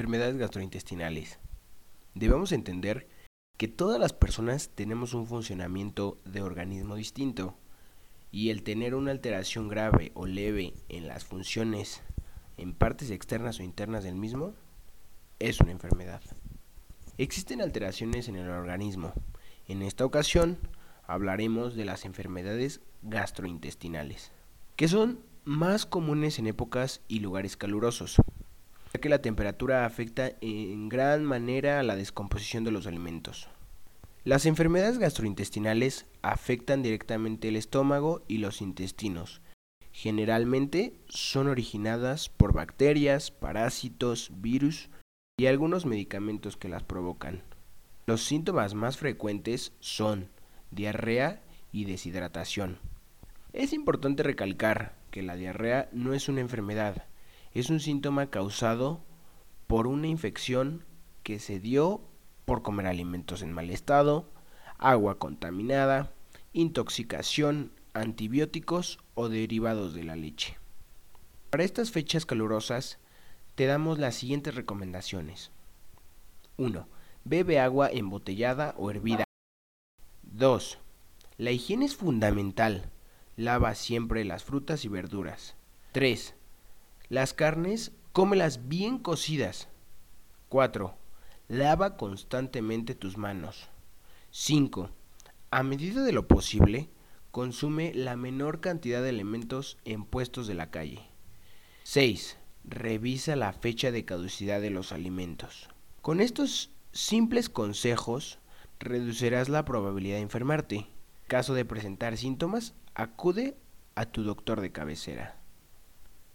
Enfermedades gastrointestinales. Debemos entender que todas las personas tenemos un funcionamiento de organismo distinto y el tener una alteración grave o leve en las funciones en partes externas o internas del mismo es una enfermedad. Existen alteraciones en el organismo. En esta ocasión hablaremos de las enfermedades gastrointestinales, que son más comunes en épocas y lugares calurosos ya que la temperatura afecta en gran manera a la descomposición de los alimentos. Las enfermedades gastrointestinales afectan directamente el estómago y los intestinos. Generalmente son originadas por bacterias, parásitos, virus y algunos medicamentos que las provocan. Los síntomas más frecuentes son diarrea y deshidratación. Es importante recalcar que la diarrea no es una enfermedad, es un síntoma causado por una infección que se dio por comer alimentos en mal estado, agua contaminada, intoxicación, antibióticos o derivados de la leche. Para estas fechas calurosas te damos las siguientes recomendaciones. 1. Bebe agua embotellada o hervida. 2. La higiene es fundamental. Lava siempre las frutas y verduras. 3. Las carnes, cómelas bien cocidas. 4. Lava constantemente tus manos. 5. A medida de lo posible, consume la menor cantidad de elementos en puestos de la calle. 6. Revisa la fecha de caducidad de los alimentos. Con estos simples consejos, reducirás la probabilidad de enfermarte. Caso de presentar síntomas, acude a tu doctor de cabecera.